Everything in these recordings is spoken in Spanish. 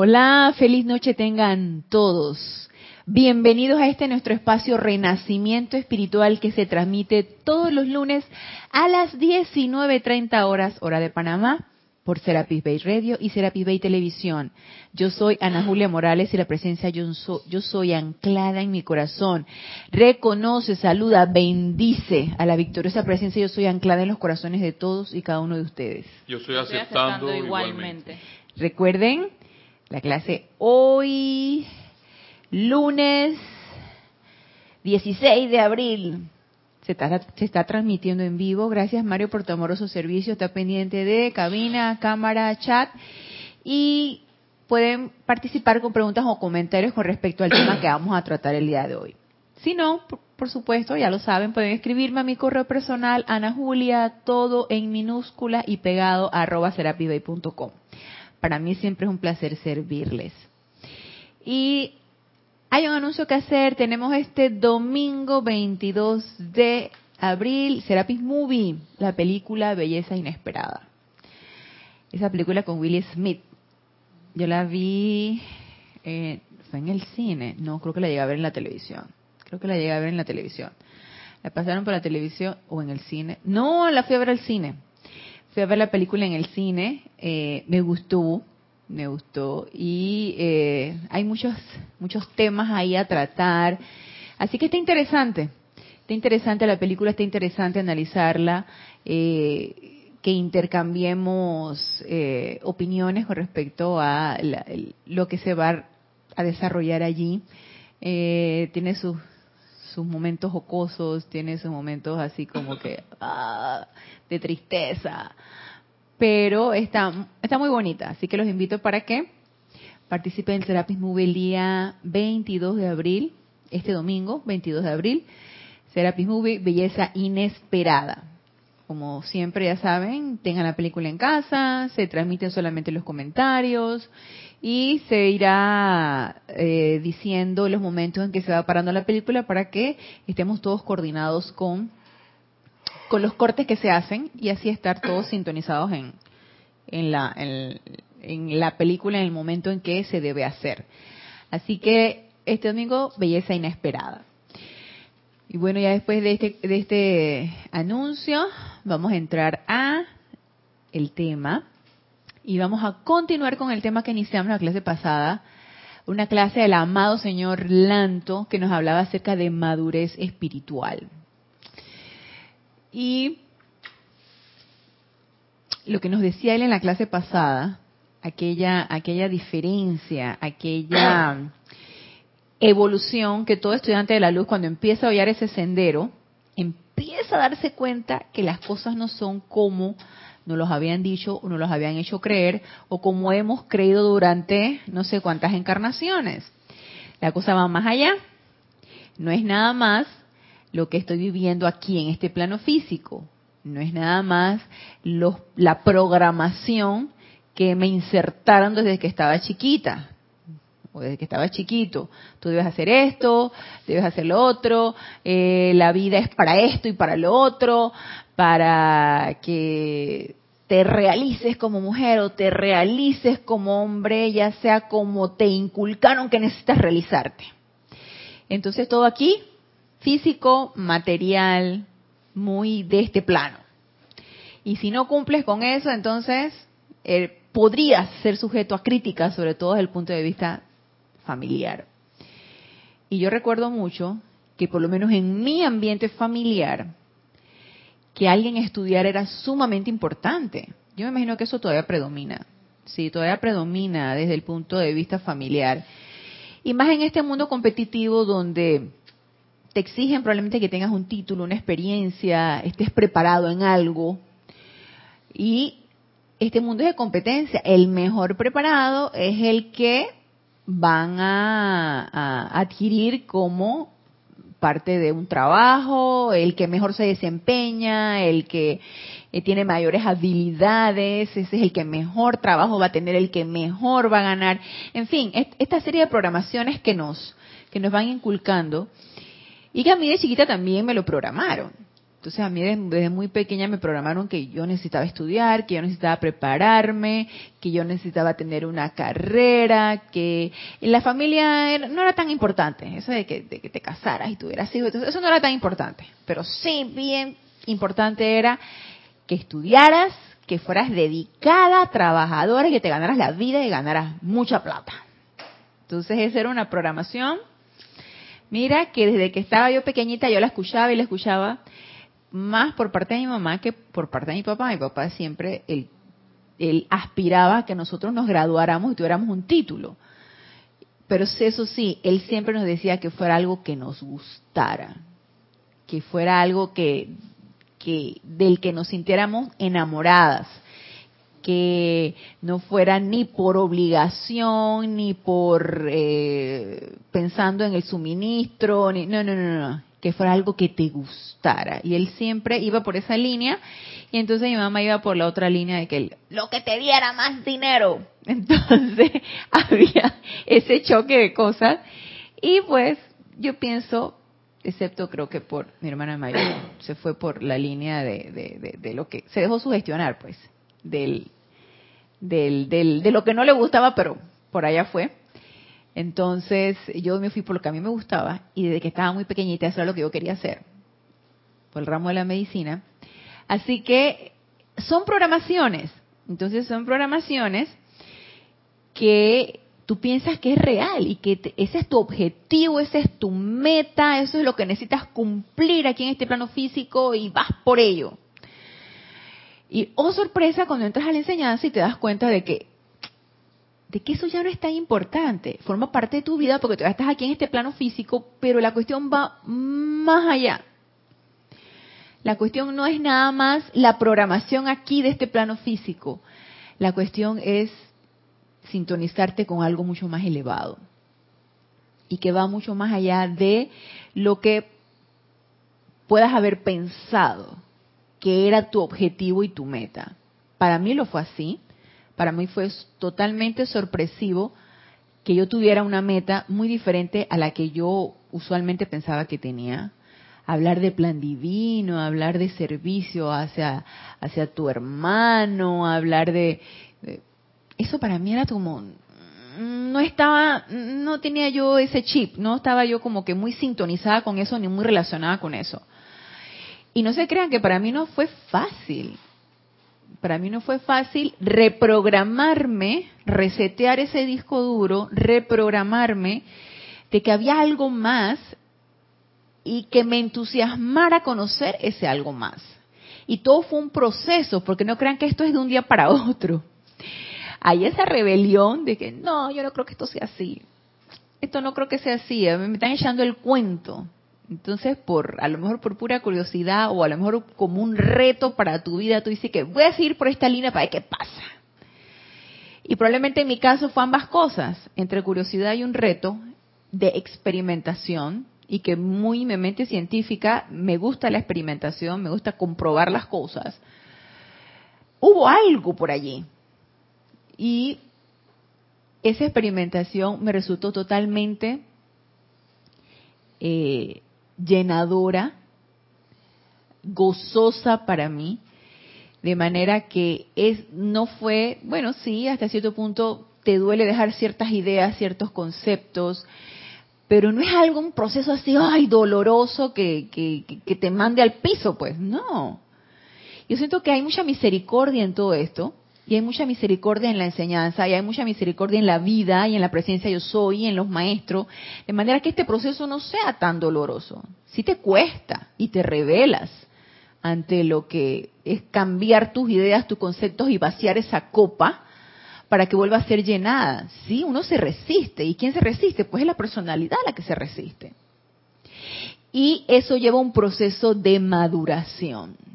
Hola, feliz noche tengan todos. Bienvenidos a este nuestro espacio Renacimiento Espiritual que se transmite todos los lunes a las 19.30 horas hora de Panamá por Serapis Bay Radio y Serapis Bay Televisión. Yo soy Ana Julia Morales y la presencia yo, yo soy anclada en mi corazón. Reconoce, saluda, bendice a la victoriosa presencia yo soy anclada en los corazones de todos y cada uno de ustedes. Yo estoy aceptando, igualmente. Recuerden la clase hoy, lunes 16 de abril. Se está, se está, transmitiendo en vivo. Gracias Mario por tu amoroso servicio. Está pendiente de cabina, cámara, chat. Y pueden participar con preguntas o comentarios con respecto al tema que vamos a tratar el día de hoy. Si no, por, supuesto, ya lo saben, pueden escribirme a mi correo personal, Ana Julia, todo en minúscula y pegado arroba serapibay.com. Para mí siempre es un placer servirles. Y hay un anuncio que hacer. Tenemos este domingo 22 de abril, Serapis Movie, la película Belleza Inesperada. Esa película con Willie Smith. Yo la vi, eh, fue en el cine. No, creo que la llegué a ver en la televisión. Creo que la llegué a ver en la televisión. La pasaron por la televisión o en el cine. No, la fui a ver al cine fui a ver la película en el cine, eh, me gustó, me gustó y eh, hay muchos muchos temas ahí a tratar, así que está interesante, está interesante la película, está interesante analizarla, eh, que intercambiemos opiniones con respecto a lo que se va a desarrollar allí. tiene sus sus momentos jocosos, tiene sus momentos así como que ah, de tristeza, pero está, está muy bonita, así que los invito para que participen en Serapis Movie el día 22 de abril, este domingo, 22 de abril, Serapis Movie, Belleza Inesperada. Como siempre ya saben, tengan la película en casa, se transmiten solamente los comentarios y se irá eh, diciendo los momentos en que se va parando la película para que estemos todos coordinados con con los cortes que se hacen y así estar todos sintonizados en, en, la, en, la película en el momento en que se debe hacer. Así que este domingo, belleza inesperada. Y bueno, ya después de este, de este anuncio, vamos a entrar a el tema y vamos a continuar con el tema que iniciamos la clase pasada, una clase del amado señor Lanto que nos hablaba acerca de madurez espiritual. Y lo que nos decía él en la clase pasada, aquella, aquella diferencia, aquella evolución que todo estudiante de la luz cuando empieza a hallar ese sendero, empieza a darse cuenta que las cosas no son como nos los habían dicho o nos los habían hecho creer o como hemos creído durante no sé cuántas encarnaciones. La cosa va más allá. No es nada más lo que estoy viviendo aquí en este plano físico. No es nada más la programación que me insertaron desde que estaba chiquita o desde que estaba chiquito. Tú debes hacer esto, debes hacer lo otro, eh, la vida es para esto y para lo otro, para que te realices como mujer o te realices como hombre, ya sea como te inculcaron que necesitas realizarte. Entonces todo aquí físico, material, muy de este plano. Y si no cumples con eso, entonces eh, podrías ser sujeto a críticas, sobre todo desde el punto de vista familiar. Y yo recuerdo mucho que por lo menos en mi ambiente familiar, que alguien estudiara era sumamente importante. Yo me imagino que eso todavía predomina. Sí, todavía predomina desde el punto de vista familiar. Y más en este mundo competitivo donde te exigen probablemente que tengas un título, una experiencia, estés preparado en algo. Y este mundo es de competencia. El mejor preparado es el que van a, adquirir como parte de un trabajo, el que mejor se desempeña, el que eh, tiene mayores habilidades, ese es el que mejor trabajo va a tener, el que mejor va a ganar. En fin, esta serie de programaciones que nos, que nos van inculcando y que a mí de chiquita también me lo programaron. Entonces a mí desde, muy pequeña me programaron que yo necesitaba estudiar, que yo necesitaba prepararme, que yo necesitaba tener una carrera, que la familia no era tan importante, eso de que, te casaras y tuvieras hijos, eso no era tan importante, pero sí bien importante era que estudiaras, que fueras dedicada, trabajadora y que te ganaras la vida y ganaras mucha plata. Entonces esa era una programación. Mira que desde que estaba yo pequeñita yo la escuchaba y la escuchaba más por parte de mi mamá que por parte de mi papá. Mi papá siempre, él, aspiraba a que nosotros nos graduáramos y tuviéramos un título. Pero eso sí, él siempre nos decía que fuera algo que nos gustara, que fuera algo que, que del que nos sintiéramos enamoradas, que no fuera ni por obligación, ni por eh, pensando en el suministro, ni no, no, no, no, que fuera algo que te gustara. Y él siempre iba por esa línea y entonces mi mamá iba por la otra línea de que lo que te diera más dinero. Entonces había ese choque de cosas y pues yo pienso, excepto creo que por mi hermana mayor, se fue por la línea de, de, lo que se dejó sugestionar pues del, del, del, de lo que no le gustaba, pero por allá fue. Entonces yo me fui por lo que a mí me gustaba y desde que estaba muy pequeñita eso era lo que yo quería hacer, por el ramo de la medicina. Así que son programaciones, entonces son programaciones que tú piensas que es real y que ese es tu objetivo, ese es tu meta, eso es lo que necesitas cumplir aquí en este plano físico y vas por ello. Y oh sorpresa cuando entras a la enseñanza y te das cuenta de que de que eso ya no es tan importante. Forma parte de tu vida porque todavía estás aquí en este plano físico, pero la cuestión va más allá. La cuestión no es nada más la programación aquí de este plano físico. La cuestión es sintonizarte con algo mucho más elevado y que va mucho más allá de lo que puedas haber pensado que era tu objetivo y tu meta. Para mí lo fue así para mí fue totalmente sorpresivo que yo tuviera una meta muy diferente a la que yo usualmente pensaba que tenía. Hablar de plan divino, hablar de servicio hacia, hacia tu hermano, hablar de, Eso para mí era como... No estaba, no tenía yo ese chip, no estaba yo como que muy sintonizada con eso ni muy relacionada con eso. Y no se crean que para mí no fue fácil para mí no fue fácil reprogramarme, resetear ese disco duro, reprogramarme de que había algo más y que me entusiasmara conocer ese algo más. Y todo fue un proceso, porque no crean que esto es de un día para otro. Hay esa rebelión de que no, yo no creo que esto sea así. Esto no creo que sea así, me están echando el cuento. Entonces, por a lo mejor por pura curiosidad o a lo mejor como un reto para tu vida, tú dices que voy a seguir por esta línea para ver qué pasa. Y probablemente en mi caso fue ambas cosas, entre curiosidad y un reto de experimentación y que muy mi mente científica me gusta la experimentación, me gusta comprobar las cosas. Hubo algo por allí. Y esa experimentación me resultó totalmente eh, llenadora, gozosa para mí, de manera que es no fue, bueno, sí, hasta cierto punto te duele dejar ciertas ideas, ciertos conceptos, pero no es algo, un proceso así, ay, doloroso que, que, que te mande al piso, pues, no. Yo siento que hay mucha misericordia en todo esto, y hay mucha misericordia en la enseñanza, y hay mucha misericordia en la vida, y en la presencia yo soy, y en los maestros, de manera que este proceso no sea tan doloroso. Si te cuesta y te revelas ante lo que es cambiar tus ideas, tus conceptos y vaciar esa copa para que vuelva a ser llenada. Sí, uno se resiste. ¿Y quién se resiste? Pues es la personalidad la que se resiste. Y eso lleva un proceso de maduración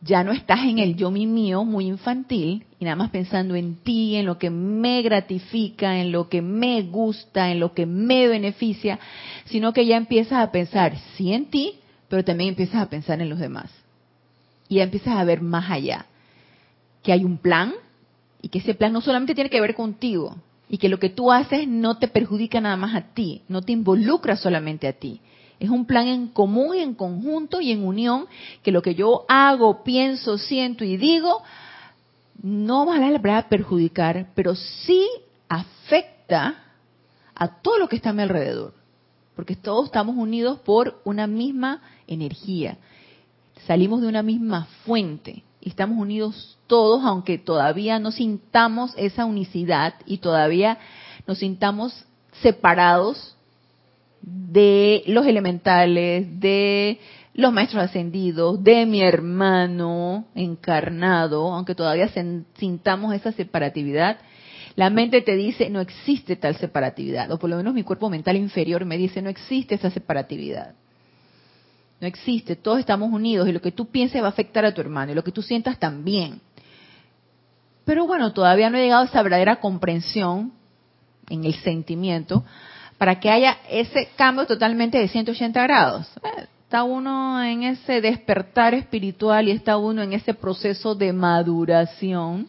ya no estás en el yo mi mío muy infantil y nada más pensando en ti, en lo que me gratifica, en lo que me gusta, en lo que me beneficia, sino que ya empiezas a pensar sí en ti, pero también empiezas a pensar en los demás. Y ya empiezas a ver más allá, que hay un plan y que ese plan no solamente tiene que ver contigo y que lo que tú haces no te perjudica nada más a ti, no te involucra solamente a ti, Es un plan en común, en conjunto y en unión, que lo que yo hago, pienso, siento y digo, no va a la perjudicar, pero sí afecta a todo lo que está a mi alrededor. Porque todos estamos unidos por una misma energía. Salimos de una misma fuente y estamos unidos todos, aunque todavía no sintamos esa unicidad y todavía nos sintamos separados de los elementales, de los maestros ascendidos, de mi hermano encarnado, aunque todavía sintamos esa separatividad, la mente te dice no existe tal separatividad, o por lo menos mi cuerpo mental inferior me dice no existe esa separatividad. No existe, todos estamos unidos y lo que tú pienses va a afectar a tu hermano y lo que tú sientas también. Pero bueno, todavía no he llegado a esa verdadera comprensión en el sentimiento para que haya ese cambio totalmente de 180 grados. Eh, está uno en ese despertar espiritual y está uno en ese proceso de maduración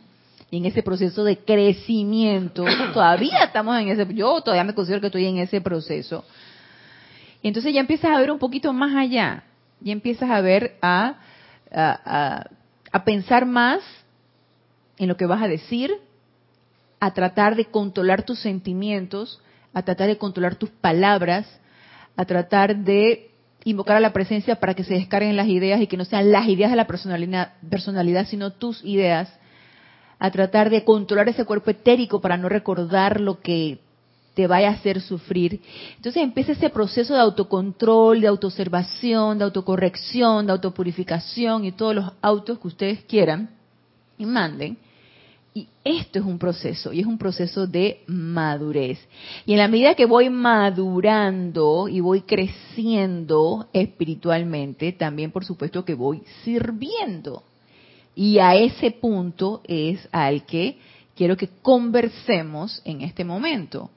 y en ese proceso de crecimiento. Todavía estamos en ese, yo todavía me considero que estoy en ese proceso. Y entonces ya empiezas a ver un poquito más allá, ya empiezas a ver, a, a, a pensar más en lo que vas a decir, a tratar de controlar tus sentimientos, a tratar de controlar tus palabras, a tratar de invocar a la presencia para que se descarguen las ideas y que no sean las ideas de la personalidad, personalidad sino tus ideas, a tratar de controlar ese cuerpo etérico para no recordar lo que te vaya a hacer sufrir. Entonces empieza ese proceso de autocontrol, de autoobservación, de autocorrección, de autopurificación y todos los autos que ustedes quieran y manden y esto es un proceso, y es un proceso de madurez. Y en la medida que voy madurando y voy creciendo espiritualmente, también por supuesto que voy sirviendo. Y a ese punto es al que quiero que conversemos en este momento.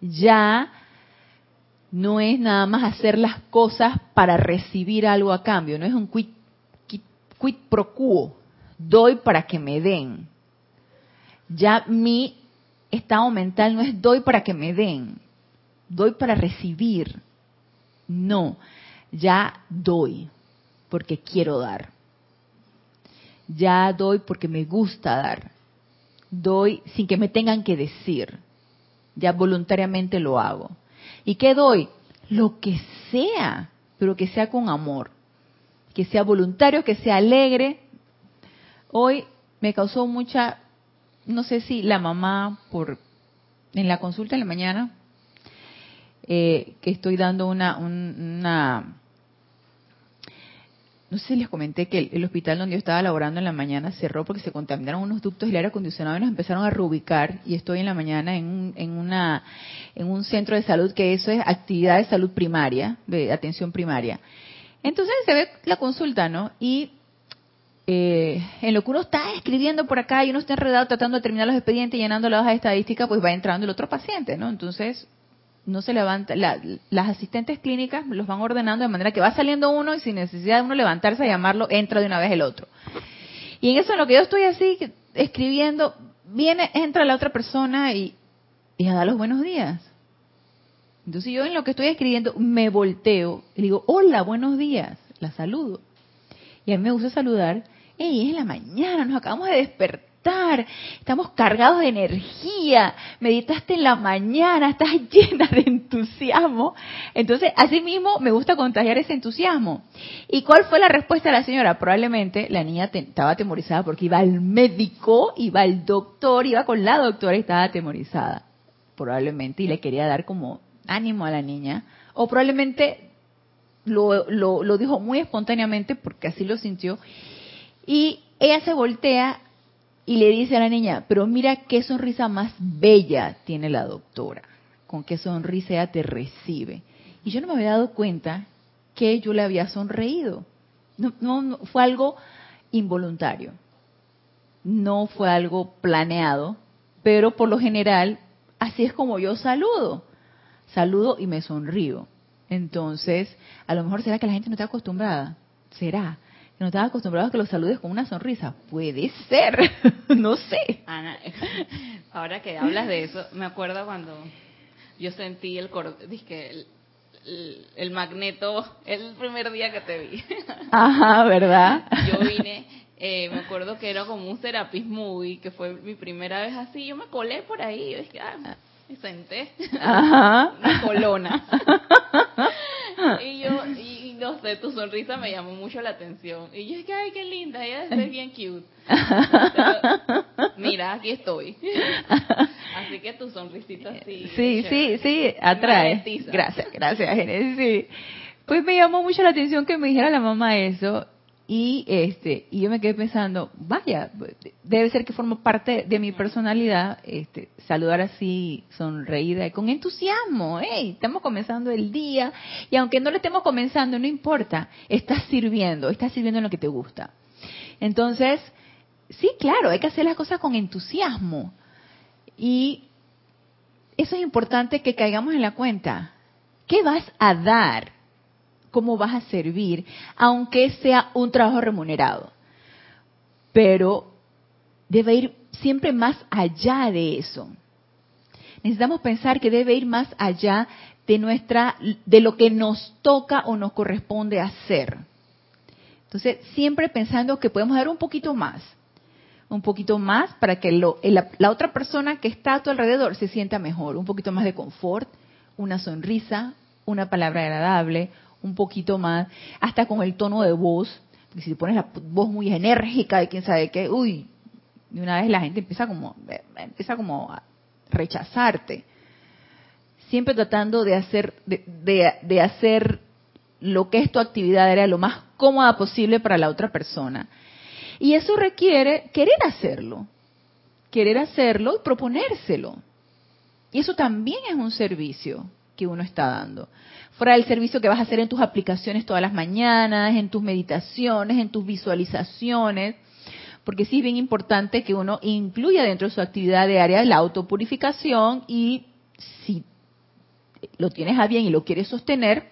Ya no es nada más hacer las cosas para recibir algo a cambio, no es un quid, quid pro quo, doy para que me den ya mi estado mental no es doy para que me den, doy para recibir. No, ya doy porque quiero dar. Ya doy porque me gusta dar. Doy sin que me tengan que decir. Ya voluntariamente lo hago. ¿Y qué doy? Lo que sea, pero que sea con amor. Que sea voluntario, que sea alegre. Hoy me causó mucha no sé si la mamá, por en la consulta de la mañana, eh, que estoy dando una, una, no sé si les comenté que el, hospital donde yo estaba laborando en la mañana cerró porque se contaminaron unos ductos y el aire acondicionado y nos empezaron a reubicar y estoy en la mañana en un, en una, en un centro de salud que eso es actividad de salud primaria, de atención primaria. Entonces se ve la consulta, ¿no? Y eh, en lo que uno está escribiendo por acá y uno está enredado tratando de terminar los expedientes, llenando la hoja de estadística, pues va entrando el otro paciente, ¿no? Entonces, no se levanta, las asistentes clínicas los van ordenando de manera que va saliendo uno y sin necesidad de uno levantarse a llamarlo, entra de una vez el otro. Y en eso, en lo que yo estoy así, escribiendo, viene, entra la otra persona y, y a dar los buenos días. Entonces yo en lo que estoy escribiendo me volteo y digo, hola, buenos días, la saludo. Y a mí me gusta saludar hey, es la mañana, nos acabamos de despertar, estamos cargados de energía, meditaste en la mañana, estás llena de entusiasmo. Entonces, así mismo me gusta contagiar ese entusiasmo. ¿Y cuál fue la respuesta de la señora? Probablemente la niña estaba atemorizada porque iba al médico, iba al doctor, iba con la doctora y estaba atemorizada. Probablemente, y le quería dar como ánimo a la niña. O probablemente lo, lo, dijo muy espontáneamente porque así lo sintió y ella se voltea y le dice a la niña, pero mira qué sonrisa más bella tiene la doctora, con qué sonrisa ella te recibe. Y yo no me había dado cuenta que yo le había sonreído. No, no, fue algo involuntario, no fue algo planeado, pero por lo general así es como yo saludo. Saludo y me sonrío. Entonces, a lo mejor será que la gente no está acostumbrada. Será no estás acostumbrado a que los saludes con una sonrisa. Puede ser, no sé. Ana, ahora que hablas de eso, me acuerdo cuando yo sentí el, el, magneto el primer día que te vi. Ajá, ¿verdad? Yo vine, eh, me acuerdo que era como un Serapis Movie, que fue mi primera vez así. Yo me colé por ahí, y dije, ah, me senté. Ajá. Una colona. y yo, y no sé, tu sonrisa me llamó mucho la atención. Y yo dije, ay, qué linda, ella debe ser bien cute. mira, aquí estoy. Así que tu sonrisita sí. Sí, sí, sí, atrae. Gracias, gracias, Genesis. Pues me llamó mucho la atención que me dijera la mamá eso y este y yo me quedé pensando, vaya, debe ser que forma parte de mi personalidad este saludar así sonreída y con entusiasmo, hey, estamos comenzando el día y aunque no lo estemos comenzando, no importa, estás sirviendo, estás sirviendo en lo que te gusta. Entonces, sí, claro, hay que hacer las cosas con entusiasmo. Y eso es importante que caigamos en la cuenta. ¿Qué vas a dar? ¿Cómo vas a servir? Aunque sea un trabajo remunerado. Pero debe ir siempre más allá de eso. Necesitamos pensar que debe ir más allá de nuestra de lo que nos toca o nos corresponde hacer. Entonces, siempre pensando que podemos dar un poquito más un poquito más para que la, otra persona que está a tu alrededor se sienta mejor, un poquito más de confort, una sonrisa, una palabra agradable, un poquito más, hasta con el tono de voz, si te pones la voz muy enérgica de quién sabe qué, uy, de una vez la gente empieza como, empieza como a rechazarte. Siempre tratando de hacer, de, de hacer lo que es tu actividad era lo más cómoda posible para la otra persona. Y eso requiere querer hacerlo, querer hacerlo y proponérselo. Y eso también es un servicio que uno está dando. Fuera del servicio que vas a hacer en tus aplicaciones todas las mañanas, en tus meditaciones, en tus visualizaciones, porque sí es bien importante que uno incluya dentro de su actividad diaria la autopurificación y si lo tienes a bien y lo quieres sostener,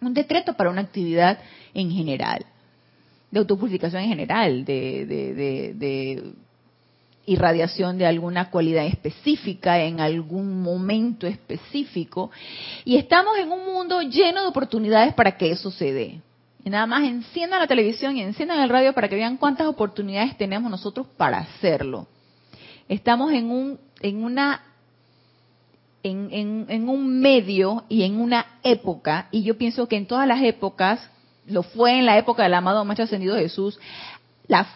un decreto para una actividad en general de autopurificación en general, de, de, irradiación de alguna cualidad específica en algún momento específico. Y estamos en un mundo lleno de oportunidades para que eso se dé. Y nada más enciendan la televisión y enciendan el radio para que vean cuántas oportunidades tenemos nosotros para hacerlo. Estamos en un, en una en, en, un medio y en una época, y yo pienso que en todas las épocas lo fue en la época del amado Maestro Ascendido Jesús,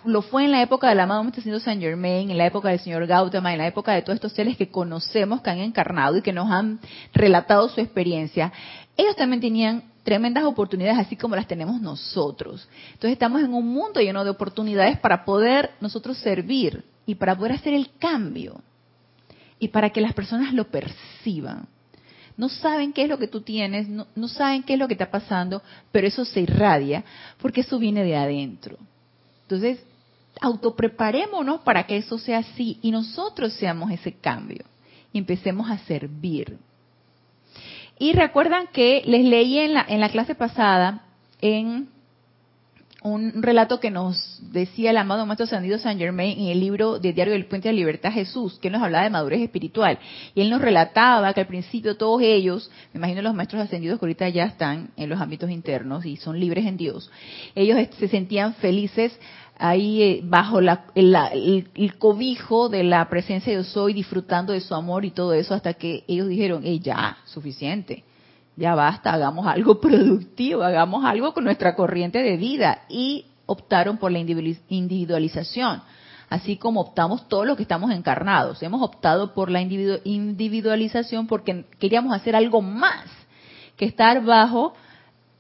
lo fue en la época del amado Maestro Saint Germain, en la época del señor Gautama, en la época de todos estos seres que conocemos, que han encarnado y que nos han relatado su experiencia. Ellos también tenían tremendas oportunidades, así como las tenemos nosotros. Entonces estamos en un mundo lleno de oportunidades para poder nosotros servir y para poder hacer el cambio y para que las personas lo perciban no saben qué es lo que tú tienes, no, saben qué es lo que está pasando, pero eso se irradia porque eso viene de adentro. Entonces, autopreparémonos para que eso sea así y nosotros seamos ese cambio y empecemos a servir. Y recuerdan que les leí en la, la clase pasada en un relato que nos decía el amado Maestro Sandido San Germain en el libro de Diario del Puente de Libertad Jesús, que nos hablaba de madurez espiritual. Y él nos relataba que al principio todos ellos, me imagino los maestros ascendidos que ahorita ya están en los ámbitos internos y son libres en Dios, ellos se sentían felices ahí eh, bajo la, el, el, cobijo de la presencia de soy, disfrutando de su amor y todo eso, hasta que ellos dijeron, hey, ya, suficiente. Ya basta, hagamos algo productivo, hagamos algo con nuestra corriente de vida. Y optaron por la individualización, así como optamos todos los que estamos encarnados. Hemos optado por la individualización porque queríamos hacer algo más que estar bajo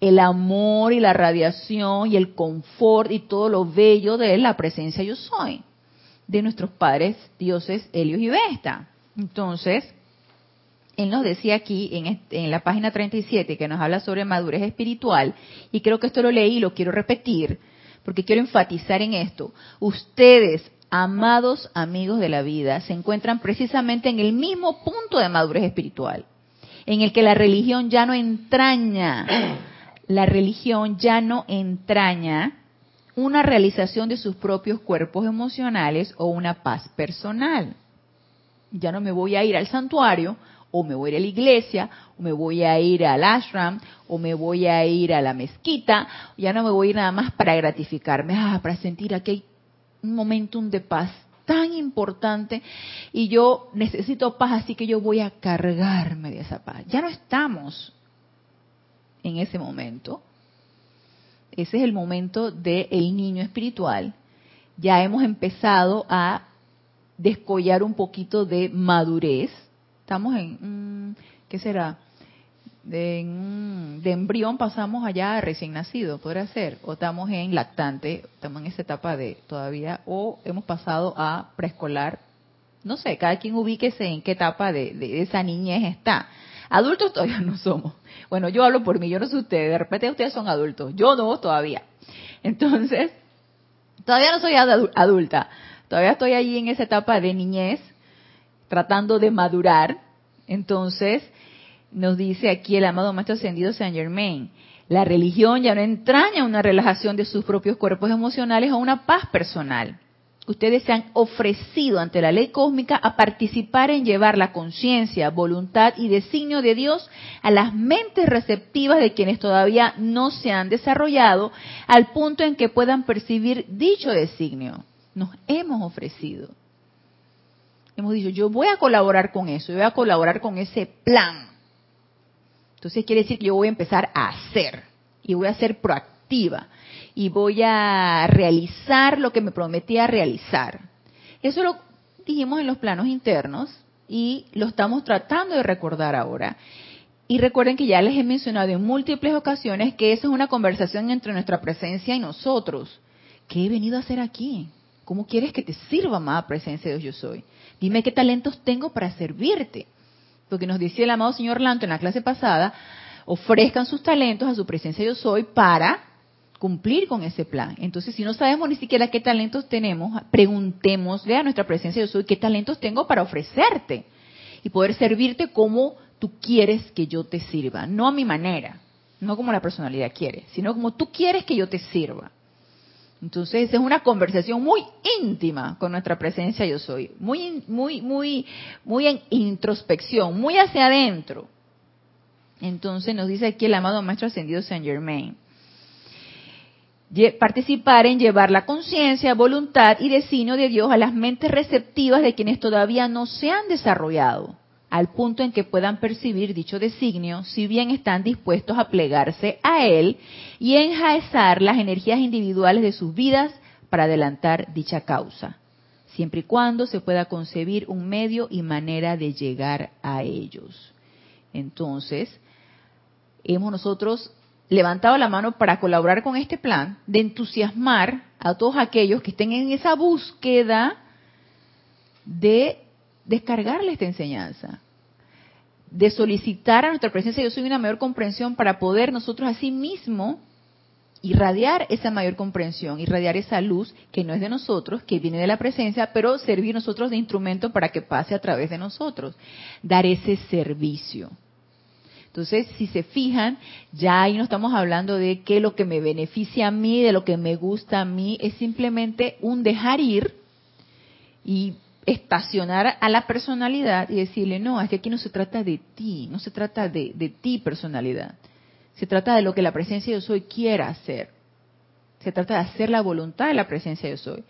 el amor y la radiación y el confort y todo lo bello de la presencia yo soy, de nuestros padres dioses Helios y Vesta. Entonces, él nos decía aquí en, en, la página 37 que nos habla sobre madurez espiritual, y creo que esto lo leí y lo quiero repetir, porque quiero enfatizar en esto. Ustedes, amados amigos de la vida, se encuentran precisamente en el mismo punto de madurez espiritual, en el que la religión ya no entraña, la religión ya no entraña una realización de sus propios cuerpos emocionales o una paz personal. Ya no me voy a ir al santuario o me voy a ir a la iglesia, o me voy a ir al ashram, o me voy a ir a la mezquita, ya no me voy a ir nada más para gratificarme, ah, para sentir un momentum de paz tan importante y yo necesito paz, así que yo voy a cargarme de esa paz. Ya no estamos en ese momento. Ese es el momento del niño espiritual. Ya hemos empezado a descollar un poquito de madurez. Estamos en, mm, ¿qué será? De, embrión pasamos allá a recién nacido, podría ser. O estamos en lactante, estamos en esa etapa de todavía, o hemos pasado a preescolar. No sé, cada quien ubíquese en qué etapa de, de esa niñez está. Adultos todavía no somos. Bueno, yo hablo por mí, yo no sé ustedes, de repente ustedes son adultos, yo no todavía. Entonces, todavía no soy adulta, todavía estoy allí en esa etapa de niñez, tratando de madurar. Entonces, nos dice aquí el amado Maestro Ascendido Saint Germain, la religión ya no entraña una relajación de sus propios cuerpos emocionales o una paz personal ustedes se han ofrecido ante la ley cósmica a participar en llevar la conciencia, voluntad y designio de Dios a las mentes receptivas de quienes todavía no se han desarrollado al punto en que puedan percibir dicho designio. Nos hemos ofrecido. Hemos dicho, yo voy a colaborar con eso, yo voy a colaborar con ese plan. Entonces quiere decir que yo voy a empezar a hacer y voy a ser proactiva y voy a realizar lo que me prometía realizar. Eso lo dijimos en los planos internos y lo estamos tratando de recordar ahora. Y recuerden que ya les he mencionado en múltiples ocasiones que eso es una conversación entre nuestra presencia y nosotros. ¿Qué he venido a hacer aquí? ¿Cómo quieres que te sirva, amada presencia de Dios yo soy? Dime qué talentos tengo para servirte. Lo que nos decía el amado señor Lanto en la clase pasada, ofrezcan sus talentos a su presencia yo soy para cumplir con ese plan. Entonces, si no sabemos ni siquiera qué talentos tenemos, preguntémosle a nuestra presencia yo soy qué talentos tengo para ofrecerte y poder servirte como tú quieres que yo te sirva, no a mi manera, no como la personalidad quiere, sino como tú quieres que yo te sirva. Entonces, es una conversación muy íntima con nuestra presencia yo soy, muy muy muy muy en introspección, muy hacia adentro. Entonces nos dice aquí el amado maestro ascendido Saint Germain participar en llevar la conciencia, voluntad y designio de Dios a las mentes receptivas de quienes todavía no se han desarrollado, al punto en que puedan percibir dicho designio, si bien están dispuestos a plegarse a él y enjaezar las energías individuales de sus vidas para adelantar dicha causa, siempre y cuando se pueda concebir un medio y manera de llegar a ellos. Entonces, hemos nosotros levantado la mano para colaborar con este plan, de entusiasmar a todos aquellos que estén en esa búsqueda de descargarle esta enseñanza, de solicitar a nuestra presencia yo soy una mayor comprensión para poder nosotros a sí mismo irradiar esa mayor comprensión, irradiar esa luz que no es de nosotros, que viene de la presencia, pero servir nosotros de instrumento para que pase a través de nosotros, dar ese servicio. Entonces, si se fijan, ya ahí no estamos hablando de que lo que me beneficia a mí, de lo que me gusta a mí, es simplemente un dejar ir y estacionar a la personalidad y decirle, no, es que aquí no se trata de ti, no se trata de, de ti personalidad, se trata de lo que la presencia de yo soy quiera hacer, se trata de hacer la voluntad de la presencia de yo soy.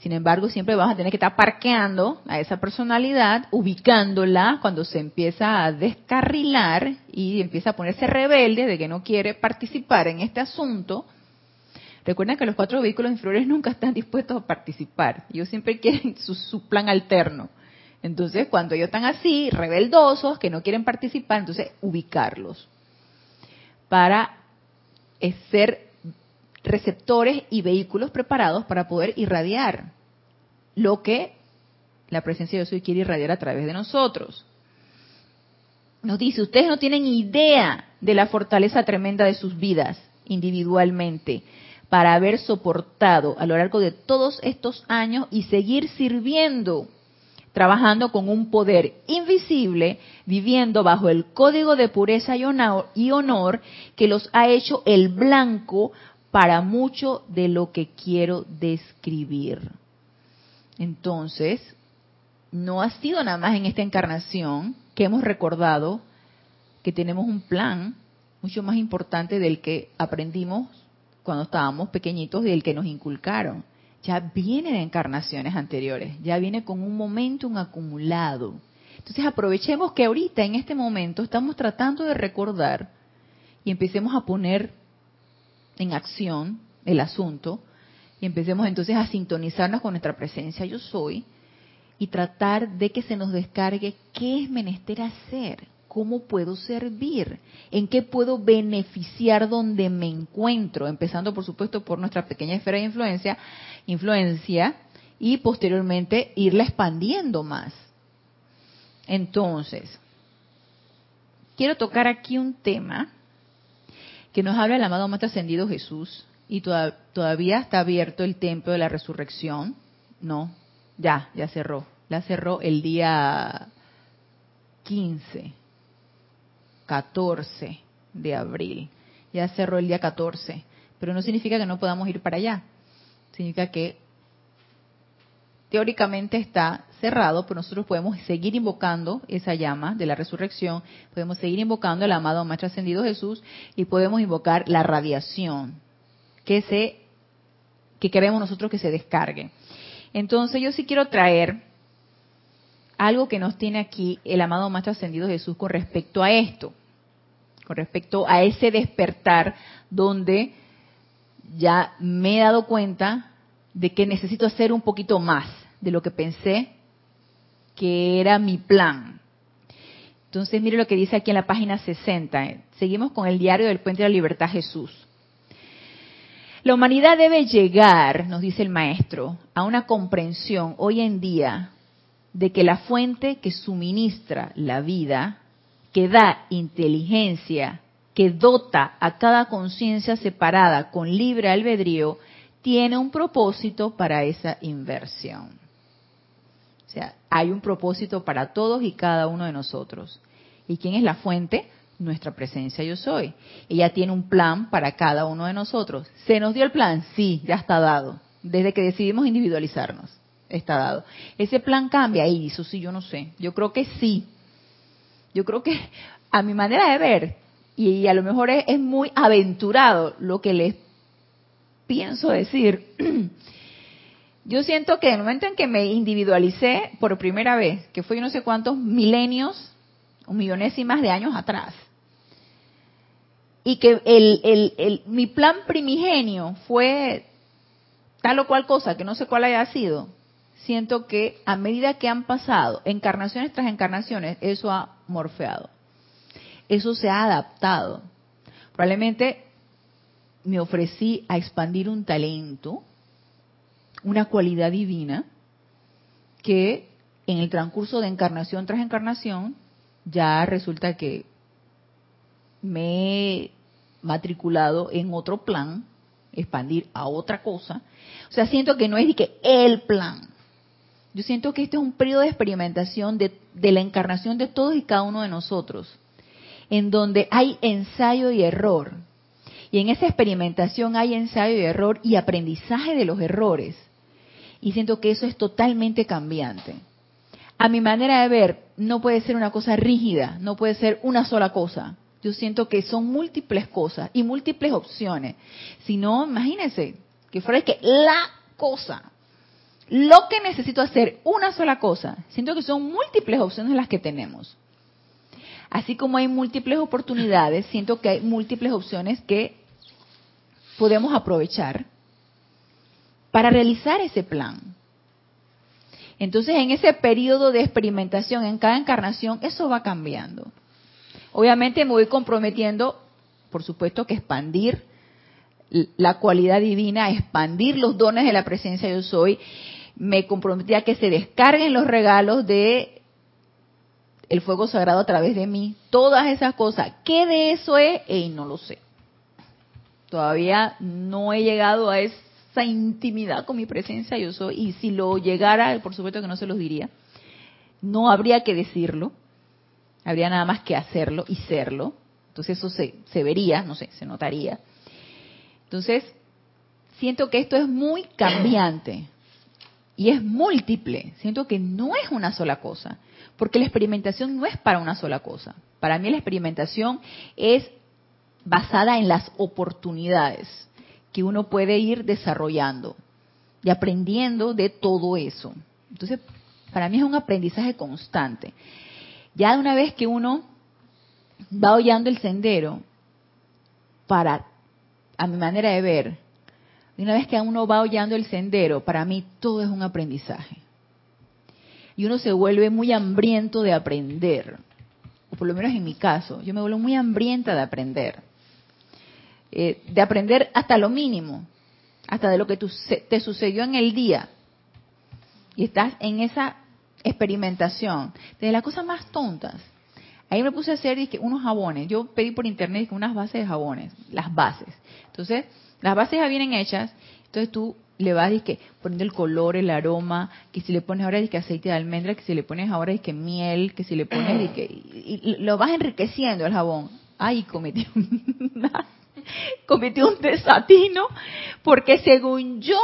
Sin embargo, siempre vamos a tener que estar parqueando a esa personalidad, ubicándola cuando se empieza a descarrilar y empieza a ponerse rebelde de que no quiere participar en este asunto. Recuerden que los cuatro vehículos inferiores nunca están dispuestos a participar. Ellos siempre quieren su, plan alterno. Entonces, cuando ellos están así, rebeldosos, que no quieren participar, entonces ubicarlos para ser receptores y vehículos preparados para poder irradiar lo que la presencia de Dios quiere irradiar a través de nosotros. Nos dice, ustedes no tienen idea de la fortaleza tremenda de sus vidas individualmente para haber soportado a lo largo de todos estos años y seguir sirviendo, trabajando con un poder invisible, viviendo bajo el código de pureza y honor que los ha hecho el blanco para mucho de lo que quiero describir. Entonces, no ha sido nada más en esta encarnación que hemos recordado que tenemos un plan mucho más importante del que aprendimos cuando estábamos pequeñitos y del que nos inculcaron. Ya viene de encarnaciones anteriores, ya viene con un momentum acumulado. Entonces aprovechemos que ahorita, en este momento, estamos tratando de recordar y empecemos a poner en acción el asunto y empecemos entonces a sintonizarnos con nuestra presencia yo soy y tratar de que se nos descargue qué es menester hacer, cómo puedo servir, en qué puedo beneficiar donde me encuentro, empezando por supuesto por nuestra pequeña esfera de influencia, influencia y posteriormente irla expandiendo más. Entonces, quiero tocar aquí un tema que nos habla el amado más ascendido Jesús y todavía está abierto el templo de la resurrección. No, ya, ya cerró. La cerró el día 15, 14 de abril. Ya cerró el día 14, pero no significa que no podamos ir para allá. Significa que teóricamente está cerrado, pero nosotros podemos seguir invocando esa llama de la resurrección, podemos seguir invocando el amado Maestro Ascendido Jesús y podemos invocar la radiación que se que queremos nosotros que se descargue. Entonces yo sí quiero traer algo que nos tiene aquí el amado Maestro Ascendido Jesús con respecto a esto, con respecto a ese despertar donde ya me he dado cuenta de que necesito hacer un poquito más de lo que pensé que era mi plan. Entonces, mire lo que dice aquí en la página 60. Seguimos con el diario del Puente de la Libertad Jesús. La humanidad debe llegar, nos dice el maestro, a una comprensión hoy en día de que la fuente que suministra la vida, que da inteligencia, que dota a cada conciencia separada con libre albedrío, tiene un propósito para esa inversión. O sea, hay un propósito para todos y cada uno de nosotros. ¿Y quién es la fuente? Nuestra presencia yo soy. Ella tiene un plan para cada uno de nosotros. ¿Se nos dio el plan? Sí, ya está dado. Desde que decidimos individualizarnos, está dado. ¿Ese plan cambia? Y eso sí, yo no sé. Yo creo que sí. Yo creo que a mi manera de ver, y a lo mejor es, es muy aventurado lo que les pienso decir, yo siento que en el momento en que me individualicé por primera vez, que fue no sé cuántos milenios o millonésimas de años atrás, y que el, mi plan primigenio fue tal o cual cosa, que no sé cuál haya sido, siento que a medida que han pasado encarnaciones tras encarnaciones, eso ha morfeado, eso se ha adaptado. Probablemente me ofrecí a expandir un talento, una cualidad divina, que en el transcurso de encarnación tras encarnación ya resulta que me he matriculado en otro plan, expandir a otra cosa. O sea, siento que no es de que el plan. Yo siento que este es un periodo de experimentación de, de la encarnación de todos y cada uno de nosotros, en donde hay ensayo y error, y en esa experimentación hay ensayo y error y aprendizaje de los errores. Y siento que eso es totalmente cambiante. A mi manera de ver, no puede ser una cosa rígida, no puede ser una sola cosa. Yo siento que son múltiples cosas y múltiples opciones. Si no, imagínense que fuera que la cosa, lo que necesito hacer, una sola cosa. Siento que son múltiples opciones las que tenemos. Así como hay múltiples oportunidades, siento que hay múltiples opciones que podemos aprovechar para realizar ese plan. Entonces, en ese periodo de experimentación, en cada encarnación, eso va cambiando. Obviamente me voy comprometiendo, por supuesto, que expandir la cualidad divina, expandir los dones de la presencia yo soy. Me comprometí a que se descarguen los regalos de el fuego sagrado a través de mí. Todas esas cosas. ¿Qué de eso es? Y no lo sé. Todavía no he llegado a esa intimidad con mi presencia yo soy y si lo llegara, por supuesto que no se los diría. No habría que decirlo, habría nada más que hacerlo y serlo. Entonces eso se, se vería, no sé, se notaría. Entonces, siento que esto es muy cambiante y es múltiple. Siento que no es una sola cosa, porque la experimentación no es para una sola cosa. Para mí la experimentación es basada en las oportunidades que uno puede ir desarrollando y aprendiendo de todo eso. Entonces, para mí es un aprendizaje constante. Ya de una vez que uno va hollando el sendero, para, a mi manera de ver, una vez que uno va hollando el sendero, para mí todo es un aprendizaje. Y uno se vuelve muy hambriento de aprender. O por lo menos en mi caso, yo me vuelvo muy hambrienta de aprender. Eh, de aprender hasta lo mínimo, hasta de lo que te sucedió en el día. Y estás en esa experimentación, desde las cosas más tontas. Ahí me puse a hacer unos jabones. Yo pedí por internet unas bases de jabones, las bases. Entonces, las bases ya vienen hechas. Entonces tú le vas que poniendo el color, el aroma, que si le pones ahora que aceite de almendra, que si le pones ahora que miel, que si le pones que y, lo vas enriqueciendo el jabón. Ay, cometí un, cometí un desatino porque según yo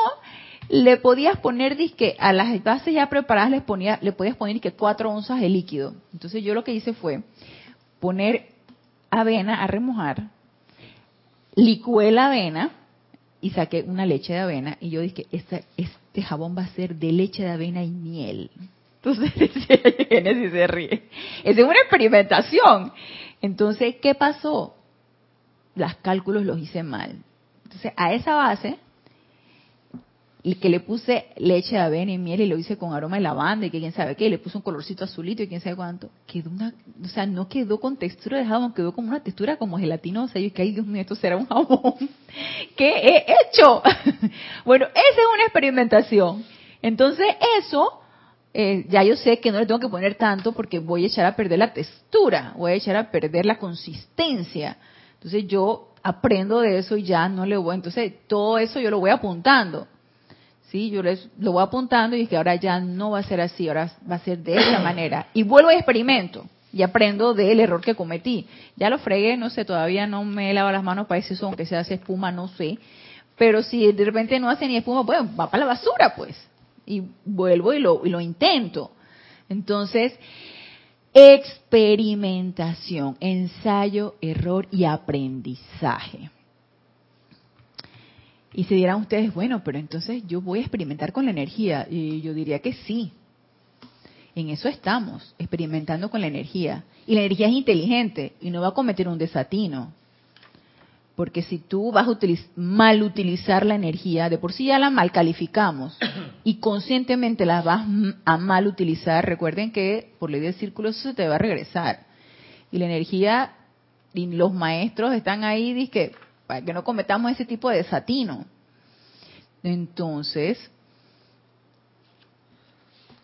le podías poner disque a las bases ya preparadas ponía le podías poner que cuatro onzas de líquido. Entonces yo lo que hice fue poner avena a remojar licué la avena y saqué una leche de avena y yo dije este, este jabón va a ser de leche de avena y miel entonces Genesis se ríe. Es una experimentación. Entonces qué pasó los cálculos los hice mal entonces a esa base y que le puse leche de avena y miel y lo hice con aroma de lavanda y que quién sabe qué, le puse un colorcito azulito y quién sabe cuánto, quedó una, o sea, no quedó con textura de jabón, quedó como una textura como gelatinosa, y yo que, ay Dios mío, esto será un jabón, ¿qué he hecho? bueno, esa es una experimentación. Entonces eso, eh, ya yo sé que no le tengo que poner tanto porque voy a echar a perder la textura, voy a echar a perder la consistencia. Entonces yo aprendo de eso y ya no le voy, entonces todo eso yo lo voy apuntando Sí, yo les, lo voy apuntando y es que ahora ya no va a ser así, ahora va a ser de esta manera. Y vuelvo a experimento y aprendo del error que cometí. Ya lo fregué, no sé, todavía no me he lavado las manos para eso, aunque se hace espuma, no sé. Pero si de repente no hace ni espuma, pues va para la basura, pues. Y vuelvo y lo, y lo intento. Entonces, experimentación, ensayo, error y aprendizaje. Y se dirán ustedes, bueno, pero entonces yo voy a experimentar con la energía. Y yo diría que sí. En eso estamos, experimentando con la energía. Y la energía es inteligente y no va a cometer un desatino. Porque si tú vas a mal utilizar la energía, de por sí ya la mal calificamos y conscientemente la vas a mal utilizar, recuerden que por ley del círculo eso se te va a regresar. Y la energía, y los maestros están ahí, que para que no cometamos ese tipo de desatino. Entonces,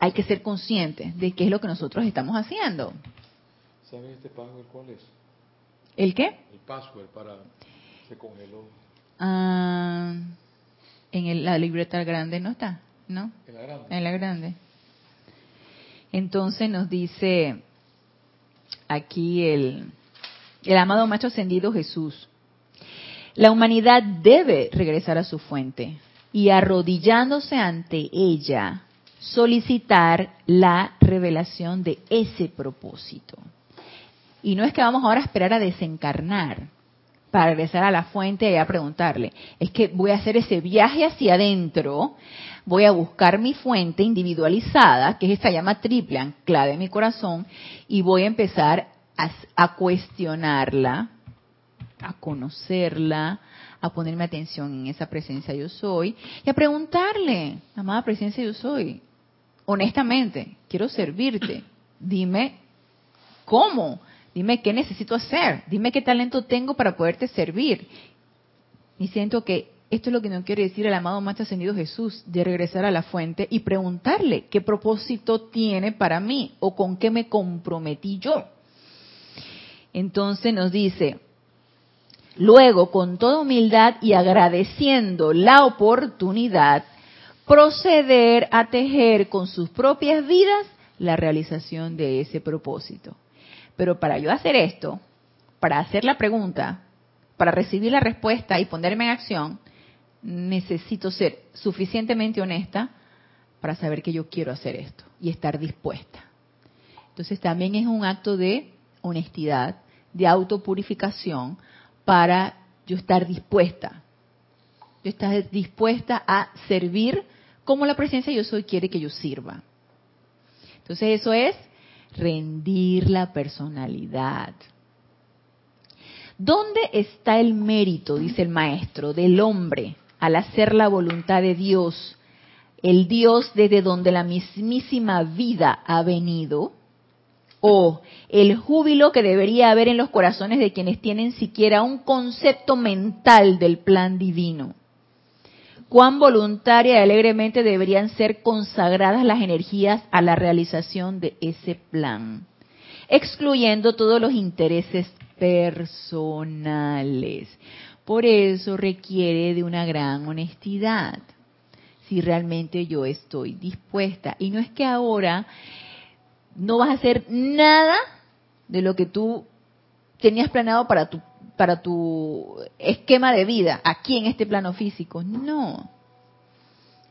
hay que ser conscientes de qué es lo que nosotros estamos haciendo. ¿Saben este password cuál es? ¿El qué? El password para... se congeló. Ah, en la libreta grande no está, ¿no? En la grande. En la grande. Entonces nos dice aquí el, el amado macho ascendido Jesús. La humanidad debe regresar a su fuente y arrodillándose ante ella, solicitar la revelación de ese propósito. Y no es que vamos ahora a esperar a desencarnar para regresar a la fuente y a preguntarle, es que voy a hacer ese viaje hacia adentro, voy a buscar mi fuente individualizada, que es esta llama triple anclada en mi corazón, y voy a empezar a, a cuestionarla, a conocerla, a ponerme atención en esa presencia yo soy y a preguntarle, amada presencia yo soy, honestamente, quiero servirte, dime cómo, dime qué necesito hacer, dime qué talento tengo para poderte servir. Y siento que esto es lo que nos quiere decir el amado Maestro Ascendido Jesús, de regresar a la fuente y preguntarle qué propósito tiene para mí o con qué me comprometí yo. Entonces nos dice, Luego, con toda humildad y agradeciendo la oportunidad, proceder a tejer con sus propias vidas la realización de ese propósito. Pero para yo hacer esto, para hacer la pregunta, para recibir la respuesta y ponerme en acción, necesito ser suficientemente honesta para saber que yo quiero hacer esto y estar dispuesta. Entonces también es un acto de honestidad, de autopurificación para yo estar dispuesta. Yo estar dispuesta a servir como la presencia yo soy quiere que yo sirva. Entonces eso es rendir la personalidad. ¿Dónde está el mérito, dice el maestro, del hombre al hacer la voluntad de Dios, el Dios desde donde la mismísima vida ha venido? ¿O el júbilo que debería haber en los corazones de quienes tienen siquiera un concepto mental del plan divino? Cuán voluntaria y alegremente deberían ser consagradas las energías a la realización de ese plan, excluyendo todos los intereses personales. Por eso requiere de una gran honestidad, si realmente yo estoy dispuesta. Y no es que ahora no vas a hacer nada de lo que tú tenías planeado para tu para tu esquema de vida aquí en este plano físico. No.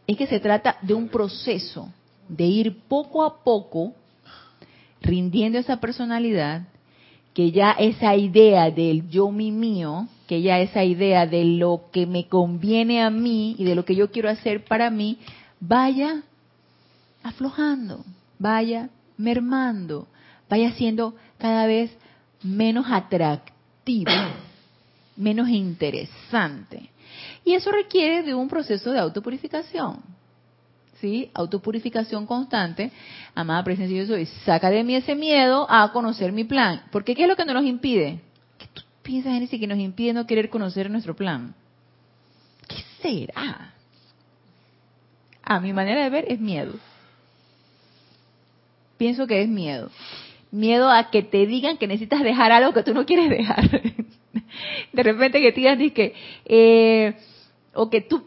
Es que se trata de un proceso de ir poco a poco rindiendo esa personalidad, que ya esa idea del yo mi mío, que ya esa idea de lo que me conviene a mí y de lo que yo quiero hacer para mí, vaya aflojando, vaya mermando, vaya siendo cada vez menos atractivo menos interesante. Y eso requiere de un proceso de autopurificación. ¿Sí? Autopurificación constante. Amada presencia yo soy, saca de mí ese miedo a conocer mi plan. Porque ¿qué es lo que nos impide? ¿Qué tú piensas, Genesis, que nos impide no querer conocer nuestro plan? ¿Qué será? A mi manera de ver es miedo. Pienso que es miedo miedo a que te digan que necesitas dejar algo que tú no quieres dejar. De repente que te digan que, eh, o que tú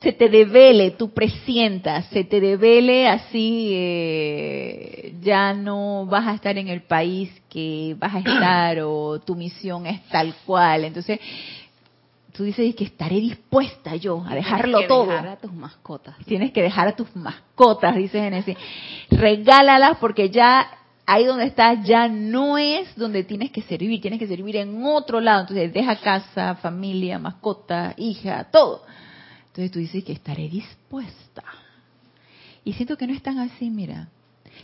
se te devele, tú presientas, se te devele así, eh, ya no vas a estar en el país que vas a estar o tu misión es tal cual. Entonces, tú dices que estaré dispuesta yo a dejarlo todo. Tienes que dejar a tus mascotas. Tienes que dejar a tus mascotas, dice Genesis. Regálalas porque ya ahí donde estás ya no es donde tienes que servir, tienes que servir en otro lado. Entonces deja casa, familia, mascota, hija, todo. Entonces tú dices que estaré dispuesta. Y siento que no es tan así, mira.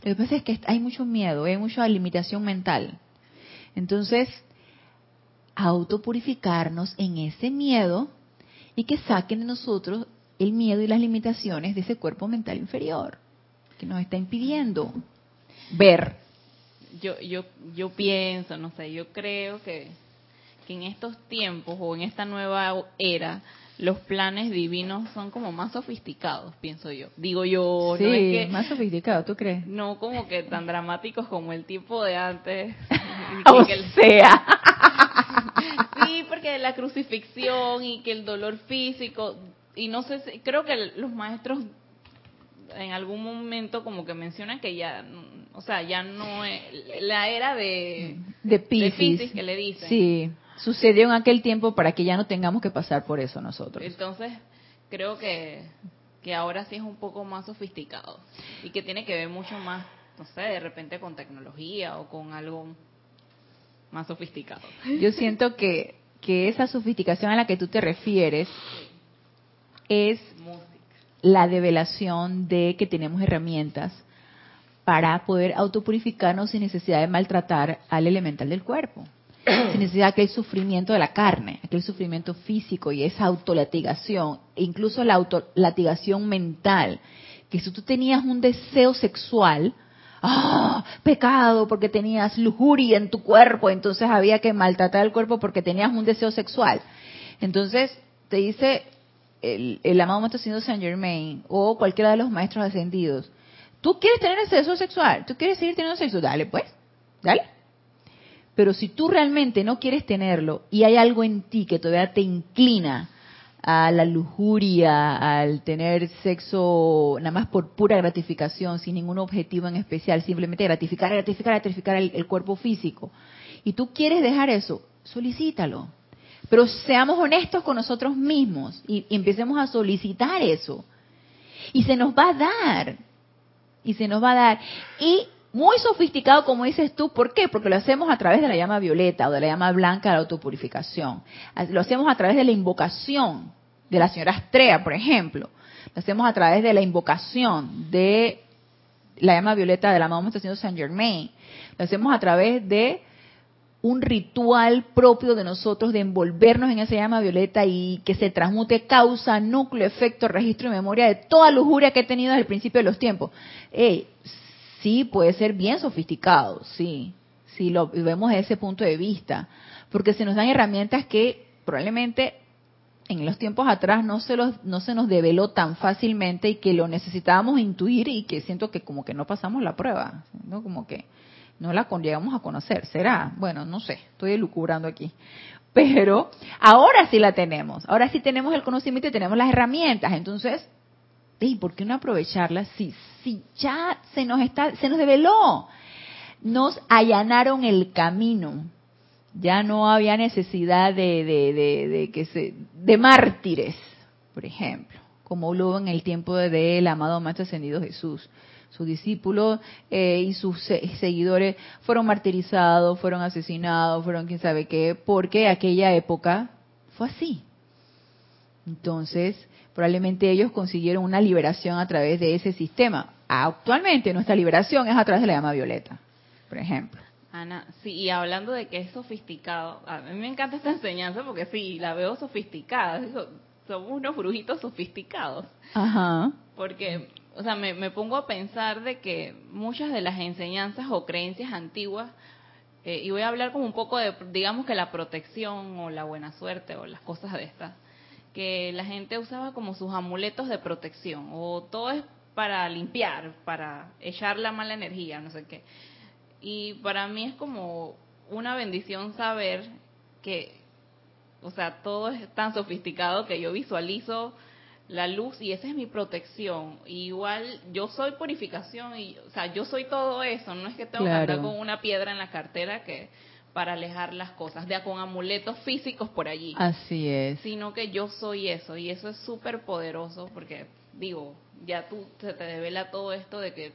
Lo que pasa es que hay mucho miedo, hay mucha limitación mental. Entonces, autopurificarnos en ese miedo y que saquen de nosotros el miedo y las limitaciones de ese cuerpo mental inferior que nos está impidiendo ver yo, yo, yo pienso, no sé, yo creo que, que en estos tiempos o en esta nueva era, los planes divinos son como más sofisticados, pienso yo. Digo yo, sí, no es que, más sofisticados, ¿tú crees? No como que tan dramáticos como el tipo de antes. o sea. Sí, porque la crucifixión y que el dolor físico, y no sé, creo que los maestros en algún momento como que mencionan que ya, o sea, ya no es la era de, de Pisces, que le dicen. Sí, sucedió en aquel tiempo para que ya no tengamos que pasar por eso nosotros. Entonces, creo que, que ahora sí es un poco más sofisticado y que tiene que ver mucho más, no sé, de repente con tecnología o con algo más sofisticado. Yo siento que, que esa sofisticación a la que tú te refieres es la develación de que tenemos herramientas para poder autopurificarnos sin necesidad de maltratar al elemental del cuerpo, sin necesidad de aquel sufrimiento de la carne, aquel sufrimiento físico y esa autolatigación, e incluso la autolatigación mental, que si tú tenías un deseo sexual, ¡ah! pecado porque tenías lujuria en tu cuerpo, entonces había que maltratar el cuerpo porque tenías un deseo sexual. Entonces, te dice el, amado maestro ascendido Saint Germain o cualquiera de los maestros ascendidos, tú quieres tener ese deseo sexual, tú quieres seguir teniendo sexo, dale pues, dale. Pero si tú realmente no quieres tenerlo y hay algo en ti que todavía te inclina a la lujuria, al tener sexo nada más por pura gratificación, sin ningún objetivo en especial, simplemente gratificar, gratificar, gratificar el cuerpo físico, y tú quieres dejar eso, solicítalo pero seamos honestos con nosotros mismos y, empecemos a solicitar eso. Y se nos va a dar. Y se nos va a dar. Y muy sofisticado, como dices tú, ¿por qué? Porque lo hacemos a través de la llama violeta o de la llama blanca de la autopurificación. Lo hacemos a través de la invocación de la señora Astrea, por ejemplo. Lo hacemos a través de la invocación de la llama violeta de la mamá haciendo Saint Germain. Lo hacemos a través de un ritual propio de nosotros de envolvernos en esa llama violeta y que se transmute causa, núcleo, efecto, registro y memoria de toda lujuria que he tenido desde el principio de los tiempos. Sí, puede ser bien sofisticado, sí, si lo vemos desde ese punto de vista, porque se nos dan herramientas que probablemente en los tiempos atrás no se, los, no se nos develó tan fácilmente y que lo necesitábamos intuir y que siento que como que no pasamos la prueba, ¿no? Como que no la llegamos a conocer. ¿Será? Bueno, no sé, estoy elucubrando aquí. Pero ahora sí la tenemos. Ahora sí tenemos el conocimiento y tenemos las herramientas. Entonces, ¿y por qué no aprovecharlas si, si ya se nos está, se nos develó? Nos allanaron el camino. Ya no había necesidad de, de, de, de que se, de mártires, por ejemplo, como hubo en el tiempo del amado Maestro Ascendido Jesús sus discípulos eh, y sus seguidores fueron martirizados, fueron asesinados, fueron quién sabe qué, porque aquella época fue así. Entonces, probablemente ellos consiguieron una liberación a través de ese sistema. Actualmente nuestra liberación es a través de la llama violeta, por ejemplo. Ana, sí, y hablando de que es sofisticado, a mí me encanta esta enseñanza porque sí, la veo sofisticada, somos unos brujitos sofisticados. Ajá. Porque o sea, me, pongo a pensar de que muchas de las enseñanzas o creencias antiguas, eh, y voy a hablar como un poco de, digamos que la protección o la buena suerte o las cosas de estas, que la gente usaba como sus amuletos de protección, o todo es para limpiar, para echar la mala energía, no sé qué. Y para mí es como una bendición saber que, o sea, todo es tan sofisticado que yo visualizo la luz y esa es mi protección. igual yo soy purificación y, o sea, yo soy todo eso, no es que tengo que andar con una piedra en la cartera que para alejar las cosas, de con amuletos físicos por allí. Así es. Sino que yo soy eso y eso es súper poderoso porque digo, ya tú se te devela todo esto de que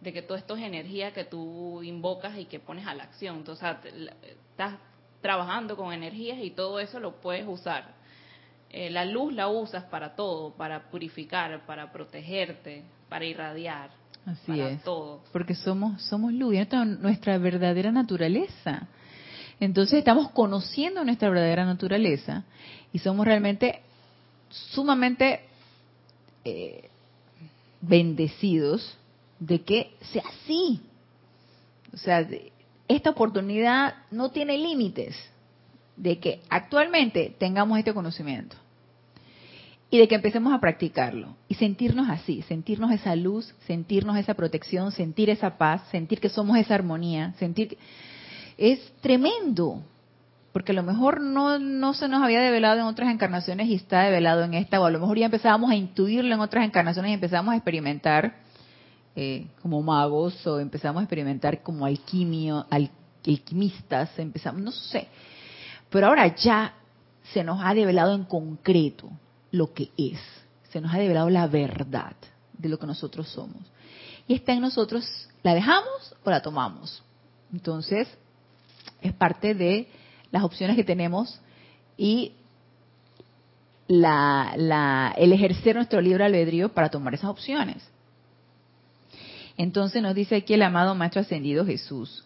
de que todo esto es energía que tú invocas y que pones a la acción. Entonces, estás trabajando con energías y todo eso lo puedes usar eh, la luz la usas para todo, para purificar, para protegerte, para irradiar. Así para es. Todo. Porque somos, somos luz, y nuestra verdadera naturaleza. Entonces estamos conociendo nuestra verdadera naturaleza y somos realmente sumamente eh, bendecidos de que sea así. O sea, esta oportunidad no tiene límites de que actualmente tengamos este conocimiento y de que empecemos a practicarlo y sentirnos así, sentirnos esa luz, sentirnos esa protección, sentir esa paz, sentir que somos esa armonía, sentir que es tremendo, porque a lo mejor no, no se nos había develado en otras encarnaciones y está develado en esta, o a lo mejor ya empezábamos a intuirlo en otras encarnaciones y empezamos a experimentar eh, como magos o empezamos a experimentar como alquimio, alquimistas, empezamos, no sé, pero ahora ya se nos ha develado en concreto lo que es. Se nos ha develado la verdad de lo que nosotros somos. Y está en nosotros, ¿la dejamos o la tomamos? Entonces, es parte de las opciones que tenemos y la, el ejercer nuestro libre albedrío para tomar esas opciones. Entonces nos dice aquí el amado Maestro Ascendido Jesús,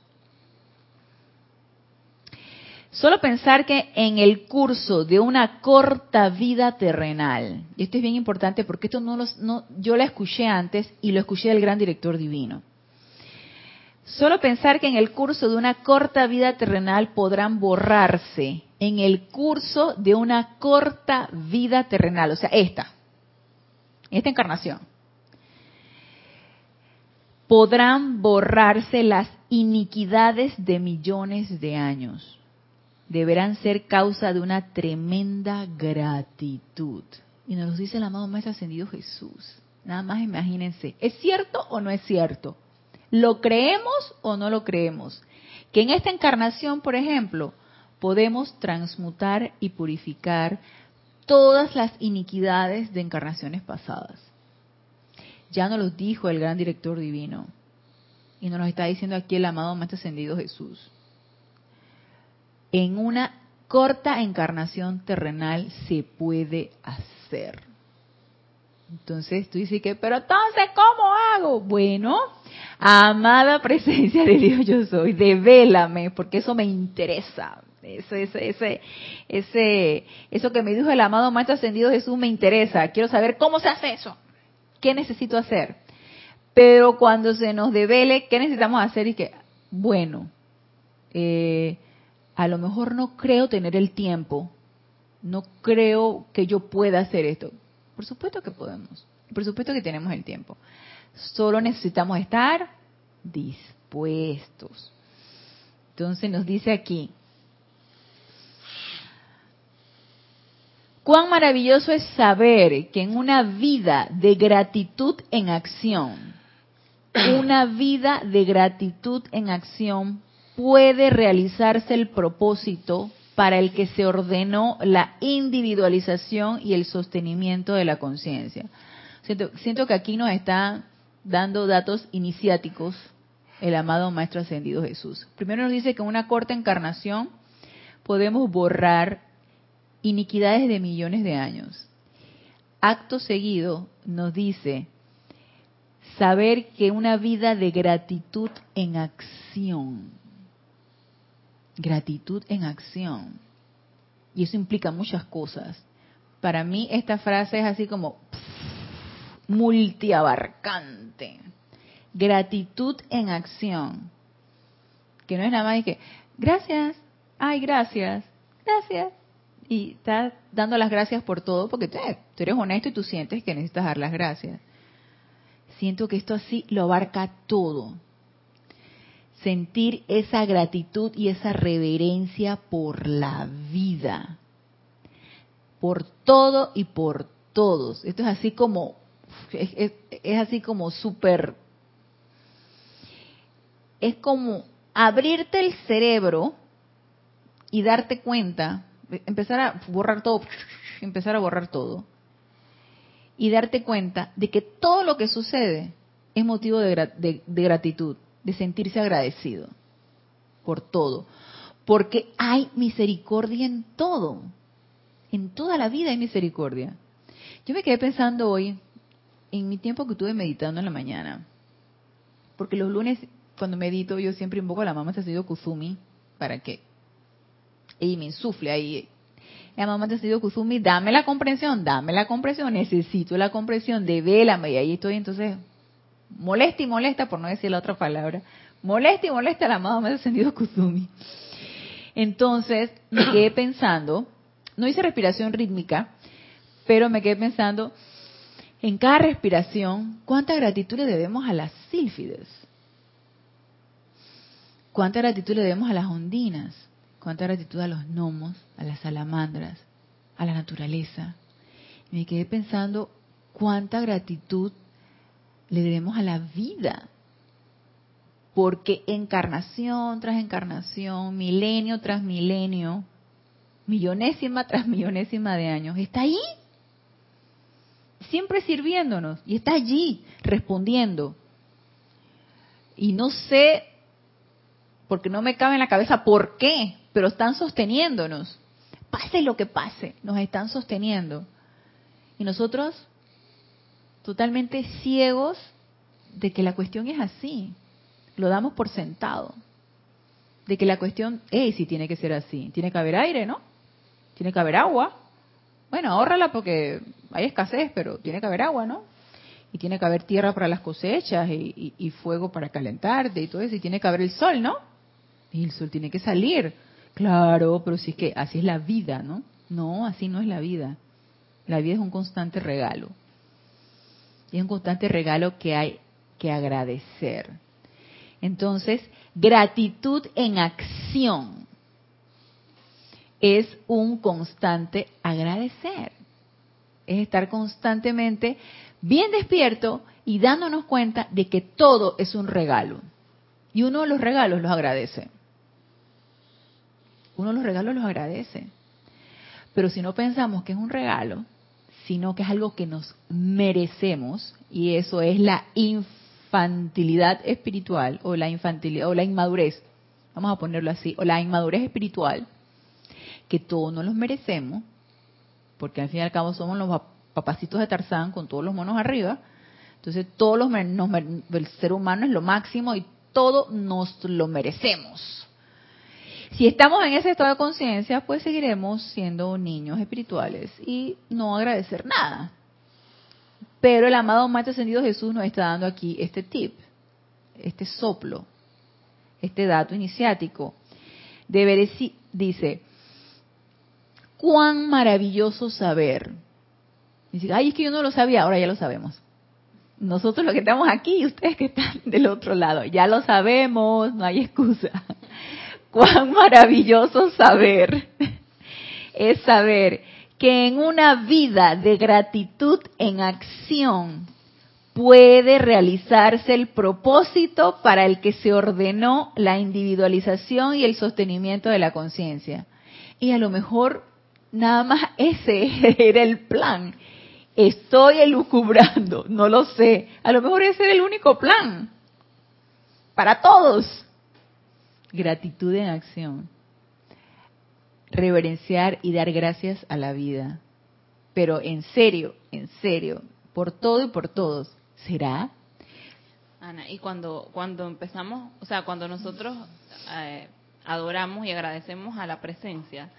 Solo pensar que en el curso de una corta vida terrenal, y esto es bien importante porque esto no, los, no yo la escuché antes y lo escuché del gran director divino. Solo pensar que en el curso de una corta vida terrenal podrán borrarse, en el curso de una corta vida terrenal, o sea, esta, esta encarnación, podrán borrarse las iniquidades de millones de años deberán ser causa de una tremenda gratitud. Y nos lo dice el amado Maestro Ascendido Jesús. Nada más imagínense, ¿es cierto o no es cierto? ¿Lo creemos o no lo creemos? Que en esta encarnación, por ejemplo, podemos transmutar y purificar todas las iniquidades de encarnaciones pasadas. Ya nos los dijo el gran director divino. Y nos lo está diciendo aquí el amado Maestro Ascendido Jesús. En una corta encarnación terrenal se puede hacer. Entonces tú dices que, pero entonces, ¿cómo hago? Bueno, amada presencia de Dios yo soy, devélame, porque eso me interesa. Ese, ese, ese, ese, eso que me dijo el amado Maestro Ascendido Jesús me interesa. Quiero saber cómo se hace eso. ¿Qué necesito hacer? Pero cuando se nos devele, ¿qué necesitamos hacer? Y que, bueno, eh, a lo mejor no creo tener el tiempo, no creo que yo pueda hacer esto. Por supuesto que podemos, por supuesto que tenemos el tiempo. Solo necesitamos estar dispuestos. Entonces nos dice aquí, cuán maravilloso es saber que en una vida de gratitud en acción, una vida de gratitud en acción puede realizarse el propósito para el que se ordenó la individualización y el sostenimiento de la conciencia. Siento, que aquí nos está dando datos iniciáticos el amado Maestro Ascendido Jesús. Primero nos dice que en una corta encarnación podemos borrar iniquidades de millones de años. Acto seguido nos dice saber que una vida de gratitud en acción gratitud en acción. Y eso implica muchas cosas. Para mí esta frase es así como multiabarcante. Gratitud en acción. Que no es nada más que, gracias, ay, gracias, gracias. Y estás dando las gracias por todo porque tú eres honesto y tú sientes que necesitas dar las gracias. Siento que esto así lo abarca todo sentir esa gratitud y esa reverencia por la vida, por todo y por todos. Esto es así como, es, así como súper, es como abrirte el cerebro y darte cuenta, empezar a borrar todo, empezar a borrar todo, y darte cuenta de que todo lo que sucede es motivo de gratitud de sentirse agradecido por todo. Porque hay misericordia en todo. En toda la vida hay misericordia. Yo me quedé pensando hoy, en mi tiempo que estuve meditando en la mañana, porque los lunes cuando medito yo siempre invoco a la mamá sido Kuzumi para que ella me insufle ahí. La mamá sido Kuzumi, dame la comprensión, dame la comprensión, necesito la comprensión, devélame. Y ahí estoy entonces molesta y molesta, por no decir la otra palabra, molesta y molesta la ha descendido Kuzumi. Entonces me quedé pensando, no hice respiración rítmica, pero me quedé pensando en cada respiración, cuánta gratitud le debemos a las sílfides, cuánta gratitud le debemos a las ondinas, cuánta gratitud a los gnomos, a las salamandras, a la naturaleza. me quedé pensando cuánta gratitud le debemos a la vida. Porque encarnación tras encarnación, milenio tras milenio, millonésima tras millonésima de años, está ahí. Siempre sirviéndonos y está allí respondiendo. Y no sé, porque no me cabe en la cabeza por qué, pero están sosteniéndonos. Pase lo que pase, nos están sosteniendo. Y nosotros totalmente ciegos de que la cuestión es así. Lo damos por sentado. De que la cuestión, es si tiene que ser así. Tiene que haber aire, ¿no? Tiene que haber agua. Bueno, ahórrala porque hay escasez, pero tiene que haber agua, ¿no? Y tiene que haber tierra para las cosechas y, y fuego para calentarte y todo eso. Y tiene que haber el sol, ¿no? Y el sol tiene que salir. Claro, pero si es que así es la vida, ¿no? No, así no es la vida. La vida es un constante regalo es un constante regalo que hay que agradecer. Entonces, gratitud en acción es un constante agradecer. Es estar constantemente bien despierto y dándonos cuenta de que todo es un regalo. Y uno de los regalos los agradece. Uno de los regalos los agradece. Pero si no pensamos que es un regalo, sino que es algo que nos merecemos y eso es la infantilidad espiritual o la infantilidad o la inmadurez, vamos a ponerlo así, o la inmadurez espiritual, que todos nos los merecemos, porque al fin y al cabo somos los papacitos de Tarzán con todos los monos arriba, entonces todos los el ser humano es lo máximo y todo nos lo merecemos. Si estamos en ese estado de conciencia, pues seguiremos siendo niños espirituales y no agradecer nada. Pero el amado Maestro Ascendido Jesús nos está dando aquí este tip, este soplo, este dato iniciático. Dice, cuán maravilloso saber. Dice, ay, es que yo no lo sabía, ahora ya lo sabemos. Nosotros los que estamos aquí y ustedes que están del otro lado, ya lo sabemos, no hay excusa cuán maravilloso saber es saber que en una vida de gratitud en acción puede realizarse el propósito para el que se ordenó la individualización y el sostenimiento de la conciencia. Y a lo mejor nada más ese era el plan. Estoy elucubrando, no lo sé. A lo mejor ese era el único plan para todos gratitud en acción. Reverenciar y dar gracias a la vida. Pero en serio, en serio, por todo y por todos. ¿Será? Ana, y cuando, cuando empezamos, o sea, cuando nosotros eh, adoramos y agradecemos a la presencia,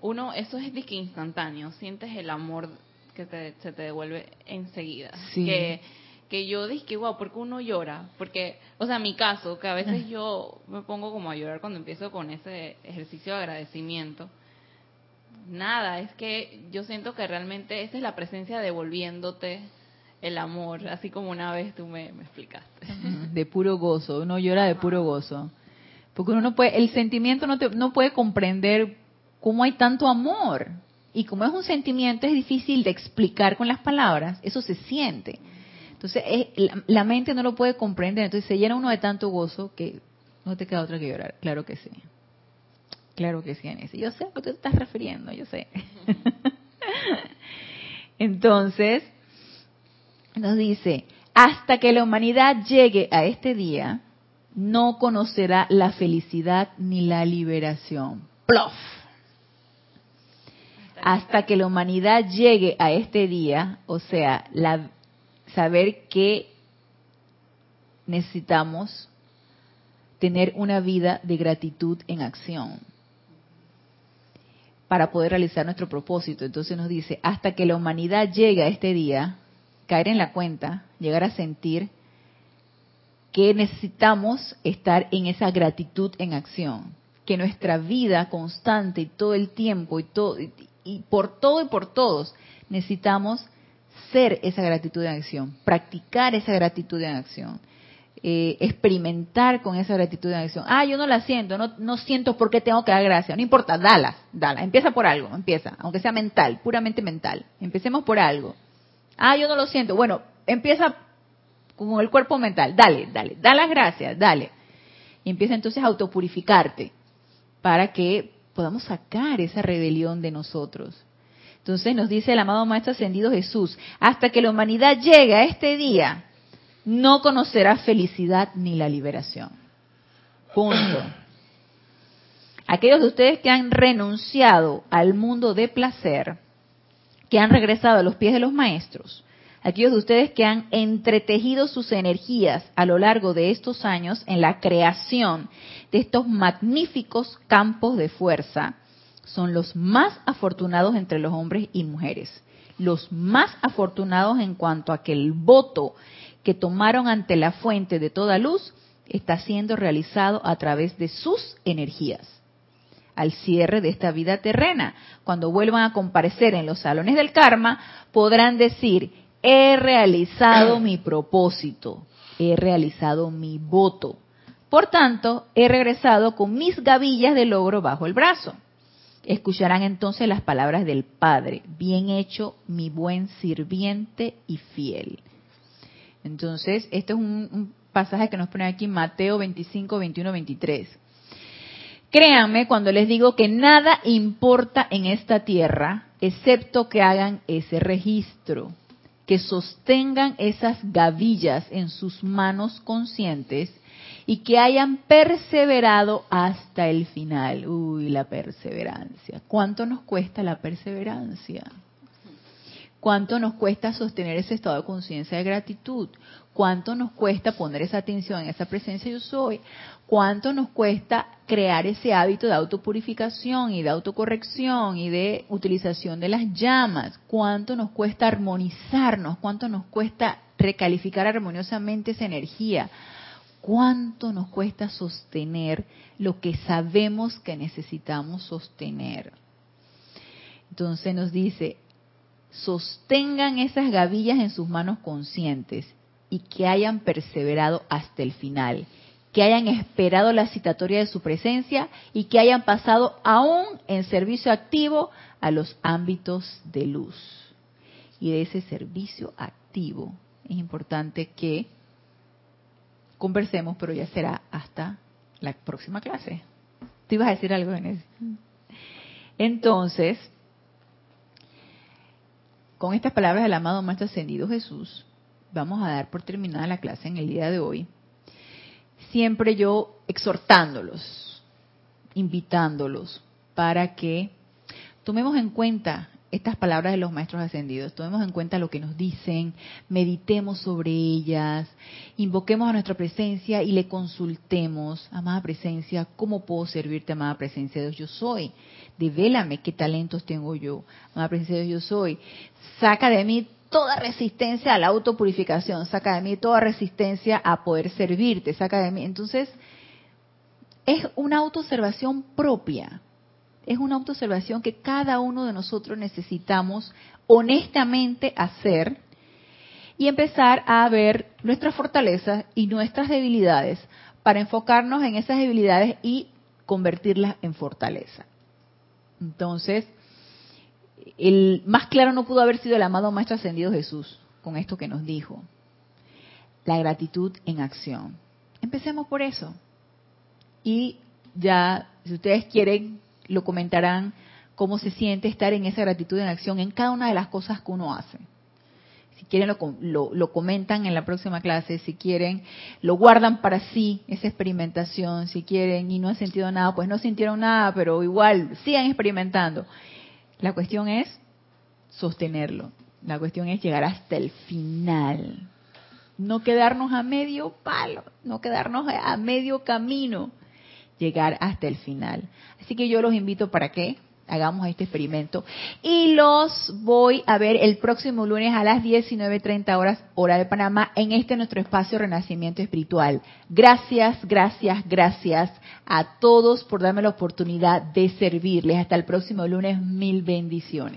uno, eso es que instantáneo, sientes el amor que se te devuelve enseguida. Sí. Que, que yo dije, wow, ¿por qué uno llora? Porque, o sea, mi caso, que a veces yo me pongo como a llorar cuando empiezo con ese ejercicio de agradecimiento. Nada, es que yo siento que realmente esa es la presencia devolviéndote el amor, así como una vez tú me, explicaste. De puro gozo, uno llora de puro gozo. Porque uno no puede, el sentimiento no, te, no puede comprender cómo hay tanto amor. Y como es un sentimiento, es difícil de explicar con las palabras, eso se siente. Entonces, la, mente no lo puede comprender, entonces se llena uno de tanto gozo que no te queda otra que llorar. Claro que sí. Claro que sí, Anese. Yo sé a qué te estás refiriendo, yo sé. entonces, nos dice, hasta que la humanidad llegue a este día, no conocerá la felicidad ni la liberación. ¡Plof! Hasta que la humanidad llegue a este día, o sea, la, saber que necesitamos tener una vida de gratitud en acción para poder realizar nuestro propósito. Entonces nos dice, hasta que la humanidad llegue a este día, caer en la cuenta, llegar a sentir que necesitamos estar en esa gratitud en acción, que nuestra vida constante y todo el tiempo y todo por todo y por todos necesitamos ser esa gratitud en acción, practicar esa gratitud en acción, eh, experimentar con esa gratitud en acción. Ah, yo no la siento, no, no siento por qué tengo que dar gracias. No importa, dala, dala. Empieza por algo, empieza, aunque sea mental, puramente mental. Empecemos por algo. Ah, yo no lo siento. Bueno, empieza con el cuerpo mental. Dale, dale, da las gracias, dale. Y empieza entonces a autopurificarte para que podamos sacar esa rebelión de nosotros. Entonces nos dice el amado Maestro Ascendido Jesús, hasta que la humanidad llegue a este día, no conocerá felicidad ni la liberación. Punto. Aquellos de ustedes que han renunciado al mundo de placer, que han regresado a los pies de los maestros, aquellos de ustedes que han entretejido sus energías a lo largo de estos años en la creación de estos magníficos campos de fuerza, son los más afortunados entre los hombres y mujeres. Los más afortunados en cuanto a que el voto que tomaron ante la fuente de toda luz está siendo realizado a través de sus energías. Al cierre de esta vida terrena, cuando vuelvan a comparecer en los salones del karma, podrán decir, he realizado mi propósito, he realizado mi voto. Por tanto, he regresado con mis gavillas de logro bajo el brazo. Escucharán entonces las palabras del Padre, bien hecho mi buen sirviente y fiel. Entonces, este es un, pasaje que nos pone aquí Mateo 25, 21, 23. Créanme cuando les digo que nada importa en esta tierra excepto que hagan ese registro, que sostengan esas gavillas en sus manos conscientes y que hayan perseverado hasta el final. Uy, la perseverancia. ¿Cuánto nos cuesta la perseverancia? ¿Cuánto nos cuesta sostener ese estado de conciencia de gratitud? ¿Cuánto nos cuesta poner esa atención en esa presencia yo soy? ¿Cuánto nos cuesta crear ese hábito de autopurificación y de autocorrección y de utilización de las llamas? ¿Cuánto nos cuesta armonizarnos? ¿Cuánto nos cuesta recalificar armoniosamente esa energía? ¿Cuánto nos cuesta sostener lo que sabemos que necesitamos sostener? Entonces nos dice, sostengan esas gavillas en sus manos conscientes y que hayan perseverado hasta el final, que hayan esperado la citatoria de su presencia y que hayan pasado aún en servicio activo a los ámbitos de luz. Y de ese servicio activo es importante que conversemos, pero ya será hasta la próxima clase. ¿Tú ibas a decir algo, en Entonces, con estas palabras del amado Maestro Ascendido Jesús, vamos a dar por terminada la clase en el día de hoy. Siempre yo exhortándolos, invitándolos para que tomemos en cuenta estas palabras de los maestros ascendidos, tomemos en cuenta lo que nos dicen, meditemos sobre ellas, invoquemos a nuestra presencia y le consultemos, amada presencia, ¿cómo puedo servirte, amada presencia de Dios? Yo soy, devélame qué talentos tengo yo, amada presencia de Dios, yo soy, saca de mí toda resistencia a la autopurificación, saca de mí toda resistencia a poder servirte, saca de mí. Entonces, es una autoobservación propia, es una autoobservación que cada uno de nosotros necesitamos honestamente hacer y empezar a ver nuestras fortalezas y nuestras debilidades para enfocarnos en esas debilidades y convertirlas en fortaleza. Entonces, el más claro no pudo haber sido el amado Maestro Ascendido Jesús con esto que nos dijo. La gratitud en acción. Empecemos por eso. Y ya, si ustedes quieren, lo comentarán cómo se siente estar en esa gratitud en acción en cada una de las cosas que uno hace. Si quieren lo, lo, comentan en la próxima clase, si quieren lo guardan para sí, esa experimentación, si quieren y no han sentido nada, pues no sintieron nada, pero igual sigan experimentando. La cuestión es sostenerlo, la cuestión es llegar hasta el final, no quedarnos a medio palo, no quedarnos a medio camino, llegar hasta el final. Así que yo los invito para que hagamos este experimento y los voy a ver el próximo lunes a las 19.30 horas hora de Panamá en este nuestro espacio Renacimiento Espiritual. Gracias, gracias, gracias a todos por darme la oportunidad de servirles. Hasta el próximo lunes, mil bendiciones.